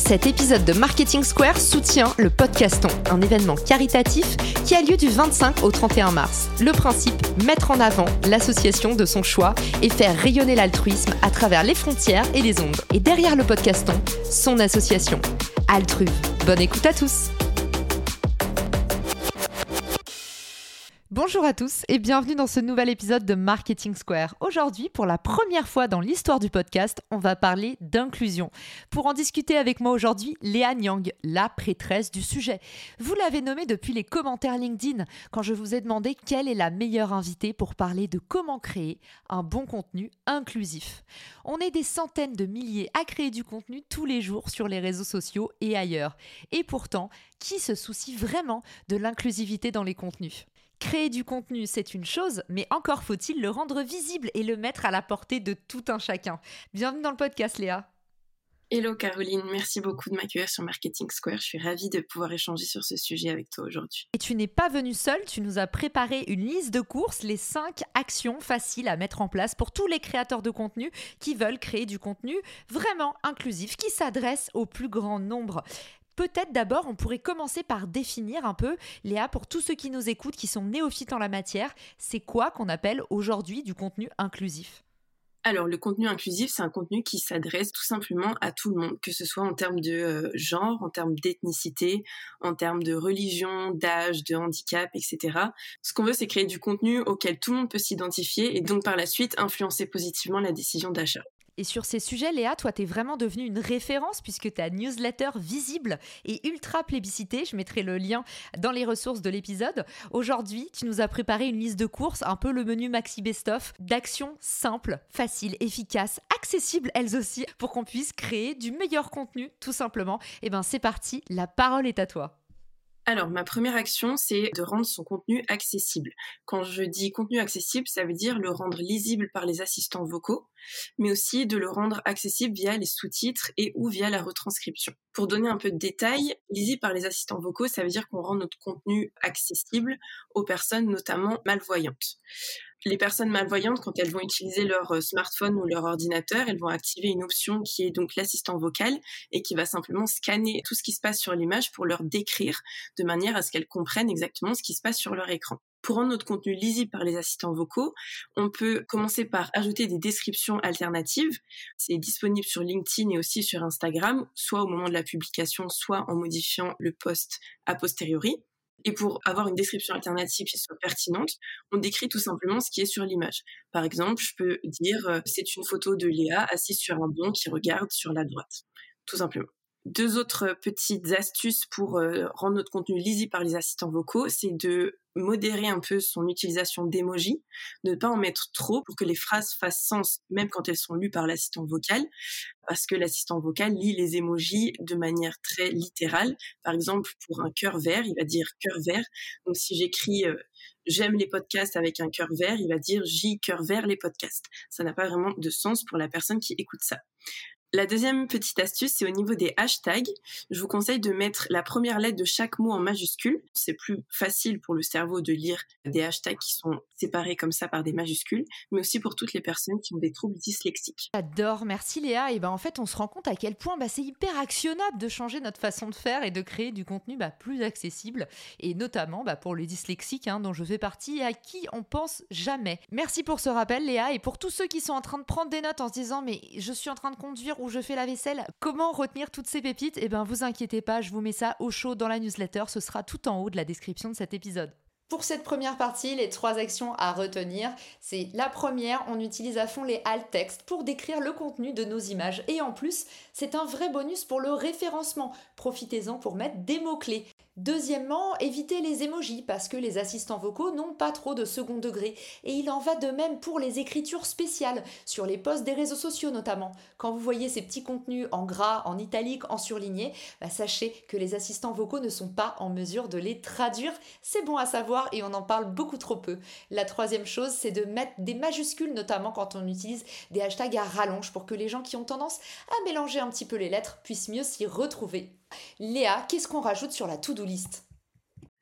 Cet épisode de Marketing Square soutient le Podcaston, un événement caritatif qui a lieu du 25 au 31 mars. Le principe, mettre en avant l'association de son choix et faire rayonner l'altruisme à travers les frontières et les ondes. Et derrière le Podcaston, son association, Altruve. Bonne écoute à tous Bonjour à tous et bienvenue dans ce nouvel épisode de Marketing Square. Aujourd'hui, pour la première fois dans l'histoire du podcast, on va parler d'inclusion. Pour en discuter avec moi aujourd'hui, Léa Nyang, la prêtresse du sujet. Vous l'avez nommée depuis les commentaires LinkedIn quand je vous ai demandé quelle est la meilleure invitée pour parler de comment créer un bon contenu inclusif. On est des centaines de milliers à créer du contenu tous les jours sur les réseaux sociaux et ailleurs. Et pourtant, qui se soucie vraiment de l'inclusivité dans les contenus? Créer du contenu, c'est une chose, mais encore faut-il le rendre visible et le mettre à la portée de tout un chacun. Bienvenue dans le podcast, Léa. Hello Caroline, merci beaucoup de m'accueillir sur Marketing Square. Je suis ravie de pouvoir échanger sur ce sujet avec toi aujourd'hui. Et tu n'es pas venue seule, tu nous as préparé une liste de courses, les 5 actions faciles à mettre en place pour tous les créateurs de contenu qui veulent créer du contenu vraiment inclusif, qui s'adresse au plus grand nombre. Peut-être d'abord, on pourrait commencer par définir un peu, Léa, pour tous ceux qui nous écoutent, qui sont néophytes en la matière, c'est quoi qu'on appelle aujourd'hui du contenu inclusif? Alors, le contenu inclusif, c'est un contenu qui s'adresse tout simplement à tout le monde, que ce soit en termes de euh, genre, en termes d'ethnicité, en termes de religion, d'âge, de handicap, etc. Ce qu'on veut, c'est créer du contenu auquel tout le monde peut s'identifier et donc par la suite influencer positivement la décision d'achat. Et sur ces sujets, Léa, toi, tu es vraiment devenue une référence puisque ta newsletter visible et ultra plébiscitée, je mettrai le lien dans les ressources de l'épisode. Aujourd'hui, tu nous as préparé une liste de courses, un peu le menu Maxi Best-of, d'actions simples, faciles, efficaces, accessibles elles aussi, pour qu'on puisse créer du meilleur contenu, tout simplement. Et eh ben, c'est parti, la parole est à toi. Alors, ma première action, c'est de rendre son contenu accessible. Quand je dis contenu accessible, ça veut dire le rendre lisible par les assistants vocaux, mais aussi de le rendre accessible via les sous-titres et ou via la retranscription. Pour donner un peu de détails, lisible par les assistants vocaux, ça veut dire qu'on rend notre contenu accessible aux personnes notamment malvoyantes les personnes malvoyantes, quand elles vont utiliser leur euh, smartphone ou leur ordinateur, elles vont activer une option qui est donc l'assistant vocal et qui va simplement scanner tout ce qui se passe sur l'image pour leur décrire de manière à ce qu'elles comprennent exactement ce qui se passe sur leur écran. Pour rendre notre contenu lisible par les assistants vocaux, on peut commencer par ajouter des descriptions alternatives. C'est disponible sur LinkedIn et aussi sur Instagram, soit au moment de la publication, soit en modifiant le post a posteriori. Et pour avoir une description alternative qui soit pertinente, on décrit tout simplement ce qui est sur l'image. Par exemple, je peux dire euh, c'est une photo de Léa assise sur un banc qui regarde sur la droite. Tout simplement. Deux autres petites astuces pour euh, rendre notre contenu lisible par les assistants vocaux, c'est de modérer un peu son utilisation d'emoji, de ne pas en mettre trop pour que les phrases fassent sens même quand elles sont lues par l'assistant vocal, parce que l'assistant vocal lit les emojis de manière très littérale. Par exemple, pour un cœur vert, il va dire cœur vert. Donc si j'écris euh, j'aime les podcasts avec un cœur vert, il va dire j'y cœur vert les podcasts. Ça n'a pas vraiment de sens pour la personne qui écoute ça. La deuxième petite astuce, c'est au niveau des hashtags. Je vous conseille de mettre la première lettre de chaque mot en majuscule. C'est plus facile pour le cerveau de lire des hashtags qui sont séparés comme ça par des majuscules, mais aussi pour toutes les personnes qui ont des troubles dyslexiques. J'adore, merci Léa. Et ben en fait, on se rend compte à quel point bah, c'est hyper actionnable de changer notre façon de faire et de créer du contenu bah, plus accessible, et notamment bah, pour les dyslexiques hein, dont je fais partie et à qui on pense jamais. Merci pour ce rappel Léa et pour tous ceux qui sont en train de prendre des notes en se disant mais je suis en train de conduire où je fais la vaisselle. Comment retenir toutes ces pépites? Eh ben, vous inquiétez pas, je vous mets ça au chaud dans la newsletter. Ce sera tout en haut de la description de cet épisode. Pour cette première partie, les trois actions à retenir, c'est la première, on utilise à fond les alt text pour décrire le contenu de nos images. Et en plus, c'est un vrai bonus pour le référencement. Profitez-en pour mettre des mots-clés. Deuxièmement, évitez les émojis parce que les assistants vocaux n'ont pas trop de second degré. Et il en va de même pour les écritures spéciales, sur les posts des réseaux sociaux notamment. Quand vous voyez ces petits contenus en gras, en italique, en surligné, bah, sachez que les assistants vocaux ne sont pas en mesure de les traduire. C'est bon à savoir et on en parle beaucoup trop peu. La troisième chose, c'est de mettre des majuscules, notamment quand on utilise des hashtags à rallonge pour que les gens qui ont tendance à mélanger un petit peu les lettres puissent mieux s'y retrouver. Léa, qu'est-ce qu'on rajoute sur la to-do list?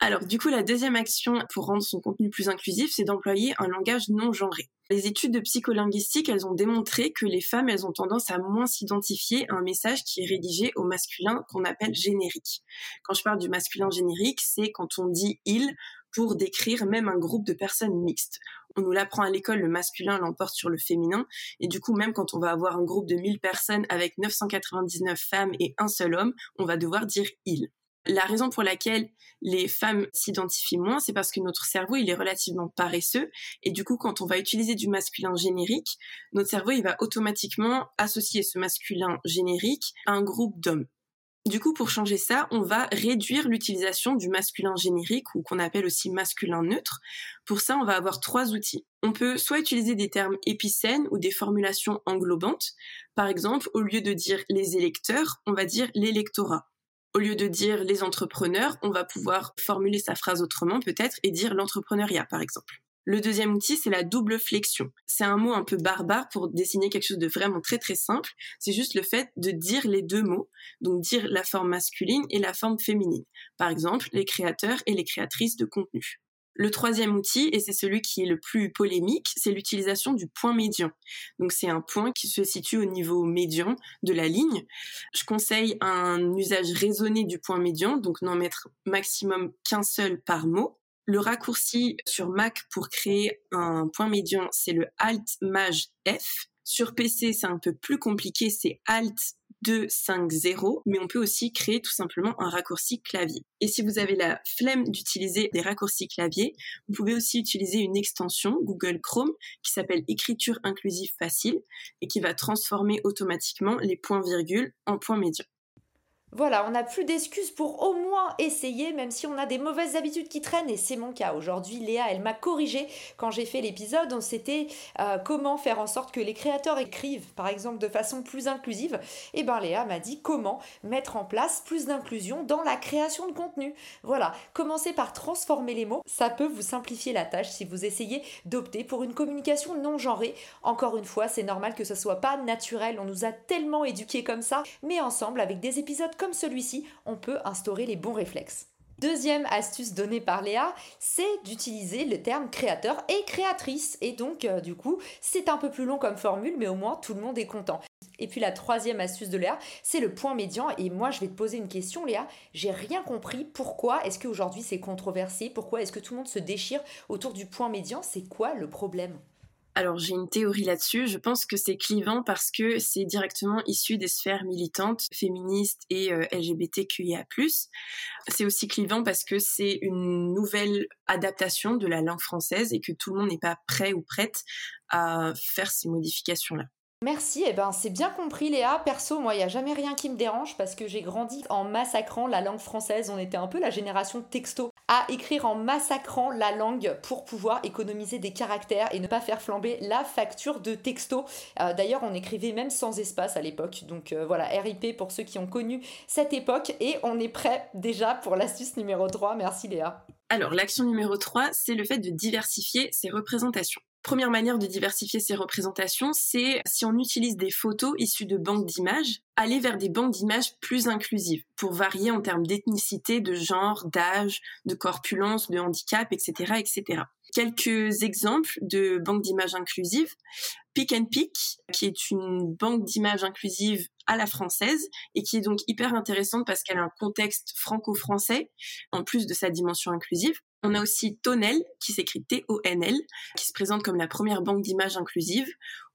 Alors du coup, la deuxième action pour rendre son contenu plus inclusif, c'est d'employer un langage non genré. Les études de psycholinguistique, elles ont démontré que les femmes, elles ont tendance à moins s'identifier à un message qui est rédigé au masculin qu'on appelle générique. Quand je parle du masculin générique, c'est quand on dit il pour décrire même un groupe de personnes mixtes. On nous l'apprend à l'école, le masculin l'emporte sur le féminin, et du coup, même quand on va avoir un groupe de 1000 personnes avec 999 femmes et un seul homme, on va devoir dire il. La raison pour laquelle les femmes s'identifient moins, c'est parce que notre cerveau, il est relativement paresseux. Et du coup, quand on va utiliser du masculin générique, notre cerveau, il va automatiquement associer ce masculin générique à un groupe d'hommes. Du coup, pour changer ça, on va réduire l'utilisation du masculin générique ou qu'on appelle aussi masculin neutre. Pour ça, on va avoir trois outils. On peut soit utiliser des termes épicènes ou des formulations englobantes. Par exemple, au lieu de dire les électeurs, on va dire l'électorat. Au lieu de dire les entrepreneurs, on va pouvoir formuler sa phrase autrement peut-être et dire l'entrepreneuriat par exemple. Le deuxième outil, c'est la double flexion. C'est un mot un peu barbare pour désigner quelque chose de vraiment très très simple. C'est juste le fait de dire les deux mots, donc dire la forme masculine et la forme féminine. Par exemple, les créateurs et les créatrices de contenu. Le troisième outil, et c'est celui qui est le plus polémique, c'est l'utilisation du point médian. Donc c'est un point qui se situe au niveau médian de la ligne. Je conseille un usage raisonné du point médian, donc n'en mettre maximum qu'un seul par mot. Le raccourci sur Mac pour créer un point médian, c'est le Alt Maj F. Sur PC, c'est un peu plus compliqué, c'est Alt 250, mais on peut aussi créer tout simplement un raccourci clavier. Et si vous avez la flemme d'utiliser des raccourcis clavier, vous pouvez aussi utiliser une extension Google Chrome qui s'appelle Écriture inclusive facile et qui va transformer automatiquement les points-virgules en points médians. Voilà, on n'a plus d'excuses pour au moins essayer, même si on a des mauvaises habitudes qui traînent, et c'est mon cas. Aujourd'hui, Léa, elle m'a corrigé quand j'ai fait l'épisode. C'était euh, comment faire en sorte que les créateurs écrivent, par exemple, de façon plus inclusive. Et ben Léa m'a dit comment mettre en place plus d'inclusion dans la création de contenu. Voilà, commencez par transformer les mots. Ça peut vous simplifier la tâche si vous essayez d'opter pour une communication non genrée. Encore une fois, c'est normal que ce soit pas naturel. On nous a tellement éduqués comme ça, mais ensemble, avec des épisodes comme celui-ci, on peut instaurer les bons réflexes. Deuxième astuce donnée par Léa, c'est d'utiliser le terme créateur et créatrice. Et donc, euh, du coup, c'est un peu plus long comme formule, mais au moins tout le monde est content. Et puis la troisième astuce de Léa, c'est le point médian. Et moi, je vais te poser une question, Léa. J'ai rien compris. Pourquoi est-ce qu'aujourd'hui c'est controversé? Pourquoi est-ce que tout le monde se déchire autour du point médian? C'est quoi le problème? Alors j'ai une théorie là-dessus. Je pense que c'est clivant parce que c'est directement issu des sphères militantes, féministes et euh, LGBTQIA+. C'est aussi clivant parce que c'est une nouvelle adaptation de la langue française et que tout le monde n'est pas prêt ou prête à faire ces modifications-là. Merci, eh ben c'est bien compris Léa. Perso, moi, il n'y a jamais rien qui me dérange parce que j'ai grandi en massacrant la langue française. On était un peu la génération texto à écrire en massacrant la langue pour pouvoir économiser des caractères et ne pas faire flamber la facture de texto. Euh, d'ailleurs, on écrivait même sans espace à l'époque. Donc euh, voilà, RIP pour ceux qui ont connu cette époque. Et on est prêt déjà pour l'astuce numéro 3. Merci Léa. Alors, l'action numéro 3, c'est le fait de diversifier ses représentations. Première manière de diversifier ses représentations, c'est si on utilise des photos issues de banques d'images, aller vers des banques d'images plus inclusives pour varier en termes d'ethnicité, de genre, d'âge, de corpulence, de handicap, etc., etc. Quelques exemples de banques d'images inclusives. Pick and Pick, qui est une banque d'images inclusive à la française et qui est donc hyper intéressante parce qu'elle a un contexte franco-français en plus de sa dimension inclusive. On a aussi Tonel, qui s'écrit T-O-N-L, qui se présente comme la première banque d'images inclusive.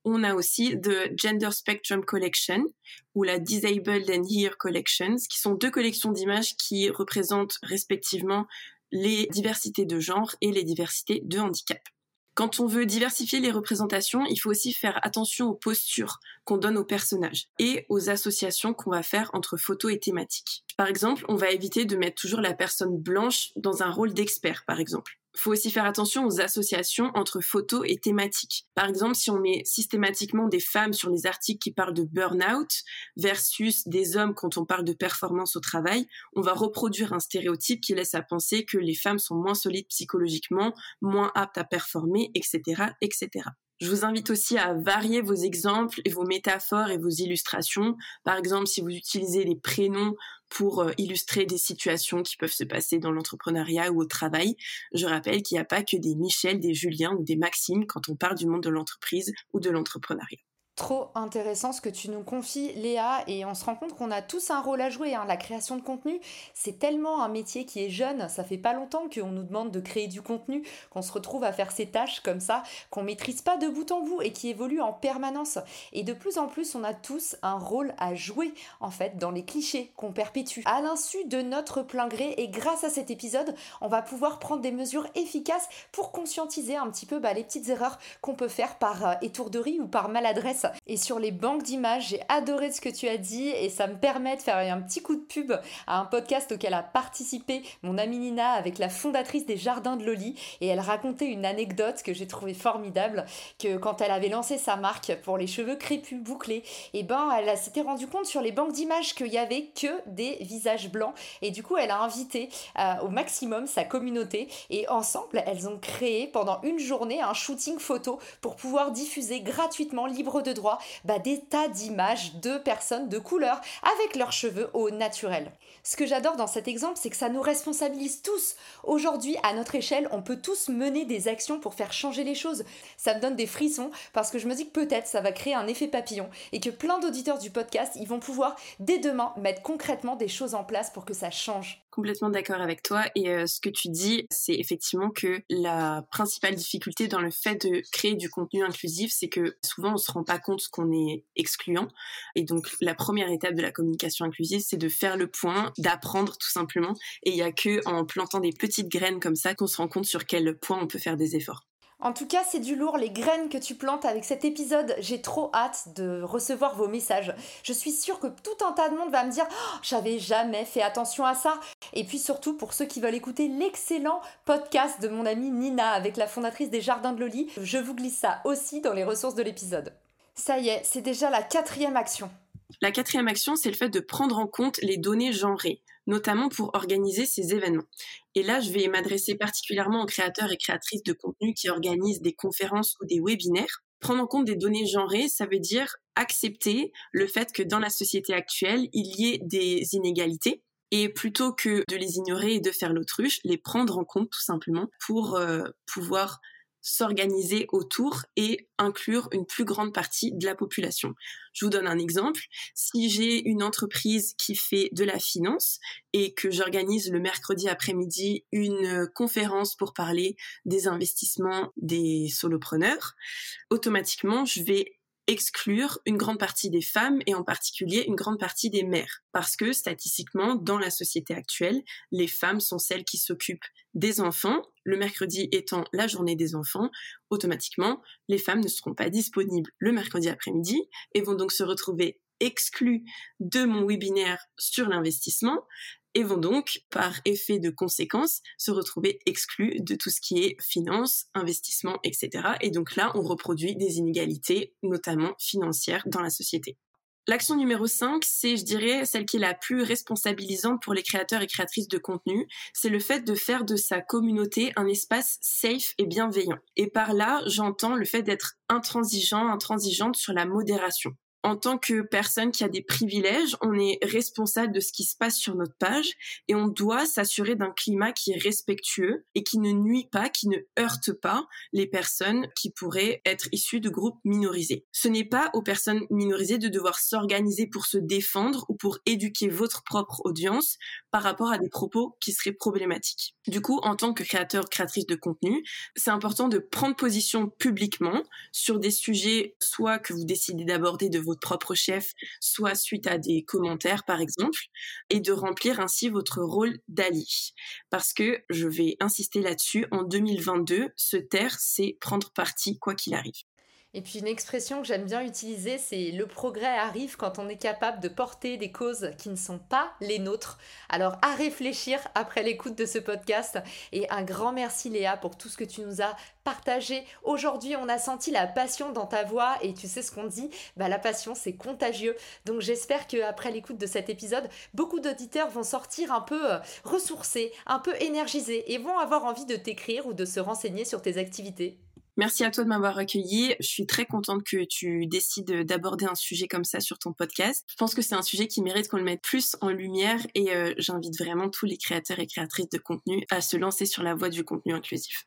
On a aussi The Gender Spectrum Collection ou la Disabled and Here Collections, qui sont deux collections d'images qui représentent respectivement les diversités de genre et les diversités de handicap. Quand on veut diversifier les représentations, il faut aussi faire attention aux postures qu'on donne aux personnages et aux associations qu'on va faire entre photos et thématiques. Par exemple, on va éviter de mettre toujours la personne blanche dans un rôle d'expert, par exemple faut aussi faire attention aux associations entre photos et thématiques. Par exemple, si on met systématiquement des femmes sur les articles qui parlent de burn-out versus des hommes quand on parle de performance au travail, on va reproduire un stéréotype qui laisse à penser que les femmes sont moins solides psychologiquement, moins aptes à performer, etc., etc. Je vous invite aussi à varier vos exemples et vos métaphores et vos illustrations. Par exemple, si vous utilisez les prénoms pour euh, illustrer des situations qui peuvent se passer dans l'entrepreneuriat ou au travail, je rappelle qu'il n'y a pas que des Michel, des Julien ou des Maxime quand on parle du monde de l'entreprise ou de l'entrepreneuriat. Trop intéressant ce que tu nous confies, Léa, et on se rend compte qu'on a tous un rôle à jouer. Hein. La création de contenu, c'est tellement un métier qui est jeune. Ça fait pas longtemps qu'on nous demande de créer du contenu, qu'on se retrouve à faire ces tâches comme ça, qu'on maîtrise pas de bout en bout et qui évolue en permanence. Et de plus en plus, on a tous un rôle à jouer, en fait, dans les clichés qu'on perpétue. À l'insu de notre plein gré, et grâce à cet épisode, on va pouvoir prendre des mesures efficaces pour conscientiser un petit peu bah, les petites erreurs qu'on peut faire par euh, étourderie ou par maladresse et sur les banques d'images. J'ai adoré ce que tu as dit et ça me permet de faire un petit coup de pub à un podcast auquel a participé mon amie Nina avec la fondatrice des Jardins de Loli. Et elle racontait une anecdote que j'ai trouvée formidable que quand elle avait lancé sa marque pour les cheveux crépus bouclés, et eh ben elle s'était rendue compte sur les banques d'images qu'il y avait que des visages blancs. Et du coup elle a invité euh, au maximum sa communauté. Et ensemble elles ont créé pendant une journée un shooting photo pour pouvoir diffuser gratuitement libre de droit bah, des tas d'images de personnes de couleur avec leurs cheveux au naturel. Ce que j'adore dans cet exemple, c'est que ça nous responsabilise tous. Aujourd'hui, à notre échelle, on peut tous mener des actions pour faire changer les choses. Ça me donne des frissons parce que je me dis que peut-être ça va créer un effet papillon et que plein d'auditeurs du podcast, ils vont pouvoir dès demain mettre concrètement des choses en place pour que ça change. Complètement d'accord avec toi et euh, ce que tu dis, c'est effectivement que la principale difficulté dans le fait de créer du contenu inclusif, c'est que souvent on se rend pas compte qu'on est excluant et donc la première étape de la communication inclusive, c'est de faire le point d'apprendre tout simplement. Et il y a que en plantant des petites graines comme ça qu'on se rend compte sur quel point on peut faire des efforts. En tout cas, c'est du lourd, les graines que tu plantes avec cet épisode. J'ai trop hâte de recevoir vos messages. Je suis sûre que tout un tas de monde va me dire oh, J'avais jamais fait attention à ça. Et puis surtout, pour ceux qui veulent écouter l'excellent podcast de mon amie Nina avec la fondatrice des Jardins de Loli, je vous glisse ça aussi dans les ressources de l'épisode. Ça y est, c'est déjà la quatrième action. La quatrième action, c'est le fait de prendre en compte les données genrées, notamment pour organiser ces événements. Et là, je vais m'adresser particulièrement aux créateurs et créatrices de contenu qui organisent des conférences ou des webinaires. Prendre en compte des données genrées, ça veut dire accepter le fait que dans la société actuelle, il y ait des inégalités et plutôt que de les ignorer et de faire l'autruche, les prendre en compte tout simplement pour euh, pouvoir s'organiser autour et inclure une plus grande partie de la population. Je vous donne un exemple. Si j'ai une entreprise qui fait de la finance et que j'organise le mercredi après-midi une conférence pour parler des investissements des solopreneurs, automatiquement, je vais exclure une grande partie des femmes et en particulier une grande partie des mères. Parce que statistiquement, dans la société actuelle, les femmes sont celles qui s'occupent des enfants. Le mercredi étant la journée des enfants, automatiquement, les femmes ne seront pas disponibles le mercredi après-midi et vont donc se retrouver exclues de mon webinaire sur l'investissement et vont donc, par effet de conséquence, se retrouver exclus de tout ce qui est finance, investissement, etc. Et donc là, on reproduit des inégalités, notamment financières, dans la société. L'action numéro 5, c'est, je dirais, celle qui est la plus responsabilisante pour les créateurs et créatrices de contenu. C'est le fait de faire de sa communauté un espace safe et bienveillant. Et par là, j'entends le fait d'être intransigeant, intransigeante sur la modération en tant que personne qui a des privilèges, on est responsable de ce qui se passe sur notre page et on doit s'assurer d'un climat qui est respectueux et qui ne nuit pas, qui ne heurte pas les personnes qui pourraient être issues de groupes minorisés. Ce n'est pas aux personnes minorisées de devoir s'organiser pour se défendre ou pour éduquer votre propre audience par rapport à des propos qui seraient problématiques. Du coup, en tant que créateur, créatrice de contenu, c'est important de prendre position publiquement sur des sujets soit que vous décidez d'aborder de vos propre chef, soit suite à des commentaires par exemple, et de remplir ainsi votre rôle d'ali. Parce que, je vais insister là-dessus, en 2022, se taire, c'est prendre parti quoi qu'il arrive. Et puis une expression que j'aime bien utiliser, c'est le progrès arrive quand on est capable de porter des causes qui ne sont pas les nôtres. Alors à réfléchir après l'écoute de ce podcast. Et un grand merci Léa pour tout ce que tu nous as partagé. Aujourd'hui, on a senti la passion dans ta voix et tu sais ce qu'on dit, bah, la passion c'est contagieux. Donc j'espère que après l'écoute de cet épisode, beaucoup d'auditeurs vont sortir un peu euh, ressourcés, un peu énergisés et vont avoir envie de t'écrire ou de se renseigner sur tes activités. Merci à toi de m'avoir accueilli. Je suis très contente que tu décides d'aborder un sujet comme ça sur ton podcast. Je pense que c'est un sujet qui mérite qu'on le mette plus en lumière et euh, j'invite vraiment tous les créateurs et créatrices de contenu à se lancer sur la voie du contenu inclusif.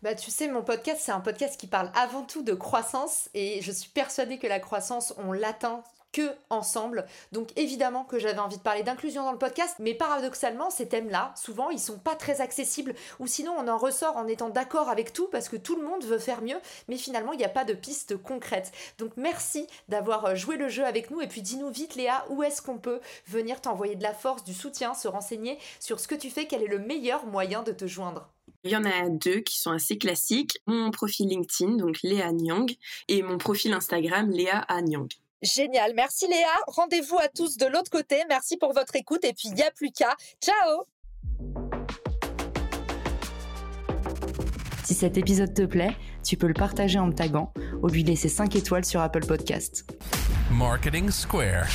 Bah, tu sais, mon podcast, c'est un podcast qui parle avant tout de croissance et je suis persuadée que la croissance, on l'atteint que ensemble. Donc évidemment que j'avais envie de parler d'inclusion dans le podcast, mais paradoxalement, ces thèmes-là, souvent, ils sont pas très accessibles, ou sinon on en ressort en étant d'accord avec tout parce que tout le monde veut faire mieux, mais finalement il n'y a pas de piste concrète. Donc merci d'avoir euh, joué le jeu avec nous, et puis dis-nous vite Léa, où est-ce qu'on peut venir t'envoyer de la force, du soutien, se renseigner sur ce que tu fais, quel est le meilleur moyen de te joindre? Il y en a deux qui sont assez classiques. Mon profil LinkedIn, donc Léa Nyang, et mon profil Instagram, Léa A. Nyang. Génial. Merci Léa. Rendez-vous à tous de l'autre côté. Merci pour votre écoute et puis il n'y a plus qu'à. Ciao Si cet épisode te plaît, tu peux le partager en me taguant ou lui laisser 5 étoiles sur Apple Podcast. Marketing Square.